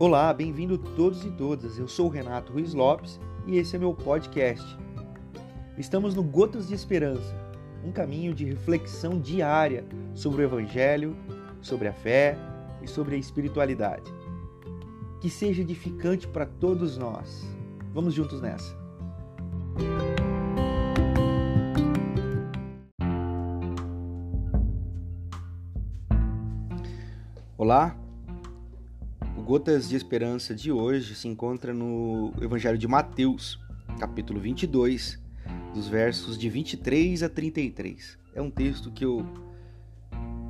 Olá, bem-vindo todos e todas. Eu sou o Renato Ruiz Lopes e esse é meu podcast. Estamos no Gotas de Esperança, um caminho de reflexão diária sobre o Evangelho, sobre a fé e sobre a espiritualidade. Que seja edificante para todos nós. Vamos juntos nessa. Olá, Gotas de Esperança de hoje se encontra no Evangelho de Mateus, capítulo 22, dos versos de 23 a 33. É um texto que eu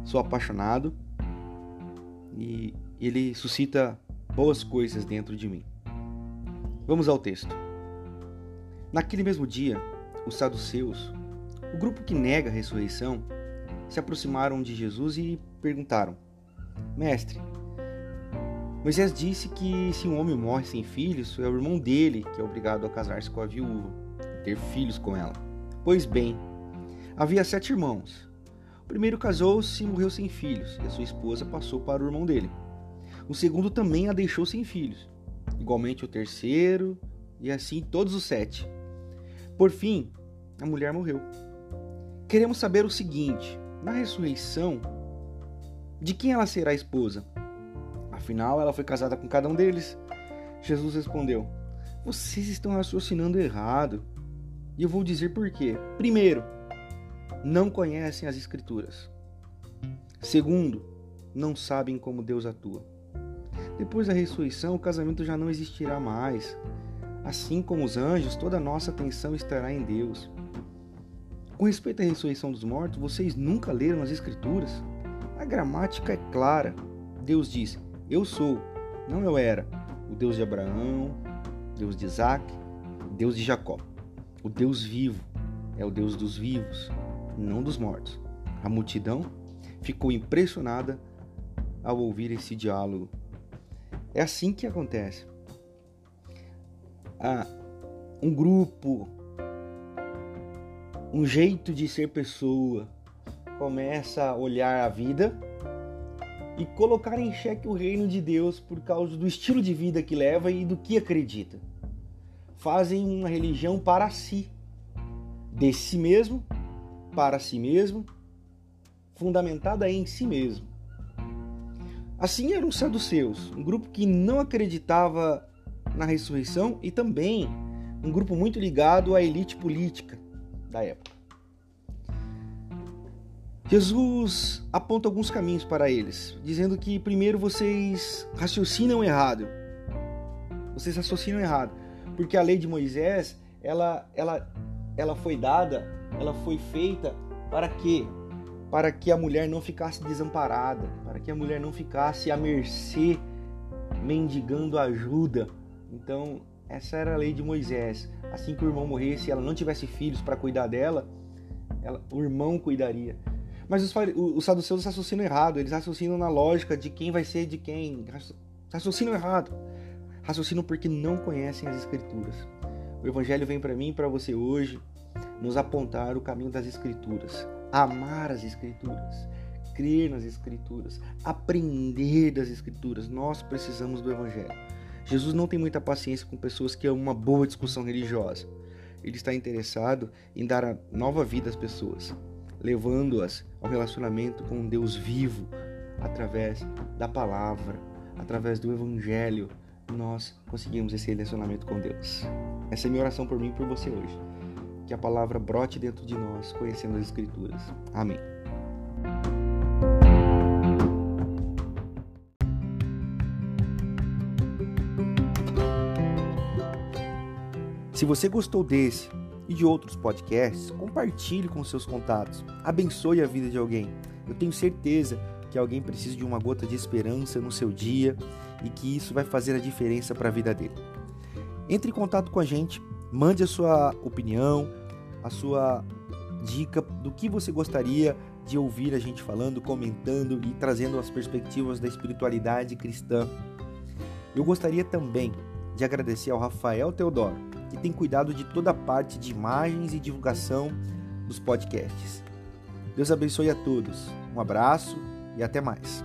sou apaixonado e ele suscita boas coisas dentro de mim. Vamos ao texto. Naquele mesmo dia, os saduceus, o grupo que nega a ressurreição, se aproximaram de Jesus e perguntaram: Mestre, Moisés disse que se um homem morre sem filhos, é o irmão dele que é obrigado a casar-se com a viúva e ter filhos com ela. Pois bem, havia sete irmãos. O primeiro casou-se e morreu sem filhos, e a sua esposa passou para o irmão dele. O segundo também a deixou sem filhos, igualmente o terceiro, e assim todos os sete. Por fim, a mulher morreu. Queremos saber o seguinte: na ressurreição, de quem ela será esposa? Afinal, ela foi casada com cada um deles. Jesus respondeu: Vocês estão raciocinando errado. E eu vou dizer por quê. Primeiro, não conhecem as Escrituras. Segundo, não sabem como Deus atua. Depois da ressurreição, o casamento já não existirá mais. Assim como os anjos, toda a nossa atenção estará em Deus. Com respeito à ressurreição dos mortos, vocês nunca leram as Escrituras? A gramática é clara. Deus diz: eu sou, não eu era, o Deus de Abraão, Deus de Isaac, Deus de Jacó. O Deus vivo é o Deus dos vivos, não dos mortos. A multidão ficou impressionada ao ouvir esse diálogo. É assim que acontece. Ah, um grupo, um jeito de ser pessoa começa a olhar a vida e colocar em xeque o reino de Deus por causa do estilo de vida que leva e do que acredita. Fazem uma religião para si, de si mesmo, para si mesmo, fundamentada em si mesmo. Assim eram os saduceus, um grupo que não acreditava na ressurreição e também um grupo muito ligado à elite política da época. Jesus aponta alguns caminhos para eles, dizendo que primeiro vocês raciocinam errado. Vocês raciocinam errado, porque a lei de Moisés, ela ela ela foi dada, ela foi feita para quê? Para que a mulher não ficasse desamparada, para que a mulher não ficasse à mercê mendigando ajuda. Então, essa era a lei de Moisés. Assim que o irmão morresse, e ela não tivesse filhos para cuidar dela, ela, o irmão cuidaria. Mas os, os saduceus raciocinam errado, eles raciocinam na lógica de quem vai ser de quem. Raciocinam errado. Raciocinam porque não conhecem as escrituras. O evangelho vem para mim e para você hoje nos apontar o caminho das escrituras, amar as escrituras, crer nas escrituras, aprender das escrituras. Nós precisamos do evangelho. Jesus não tem muita paciência com pessoas que amam uma boa discussão religiosa. Ele está interessado em dar nova vida às pessoas levando-as ao relacionamento com Deus vivo através da palavra, através do evangelho. Nós conseguimos esse relacionamento com Deus. Essa é minha oração por mim e por você hoje. Que a palavra brote dentro de nós, conhecendo as Escrituras. Amém. Se você gostou desse e de outros podcasts, compartilhe com seus contatos. Abençoe a vida de alguém. Eu tenho certeza que alguém precisa de uma gota de esperança no seu dia e que isso vai fazer a diferença para a vida dele. Entre em contato com a gente, mande a sua opinião, a sua dica do que você gostaria de ouvir a gente falando, comentando e trazendo as perspectivas da espiritualidade cristã. Eu gostaria também de agradecer ao Rafael Teodoro que tem cuidado de toda a parte de imagens e divulgação dos podcasts. Deus abençoe a todos. Um abraço e até mais.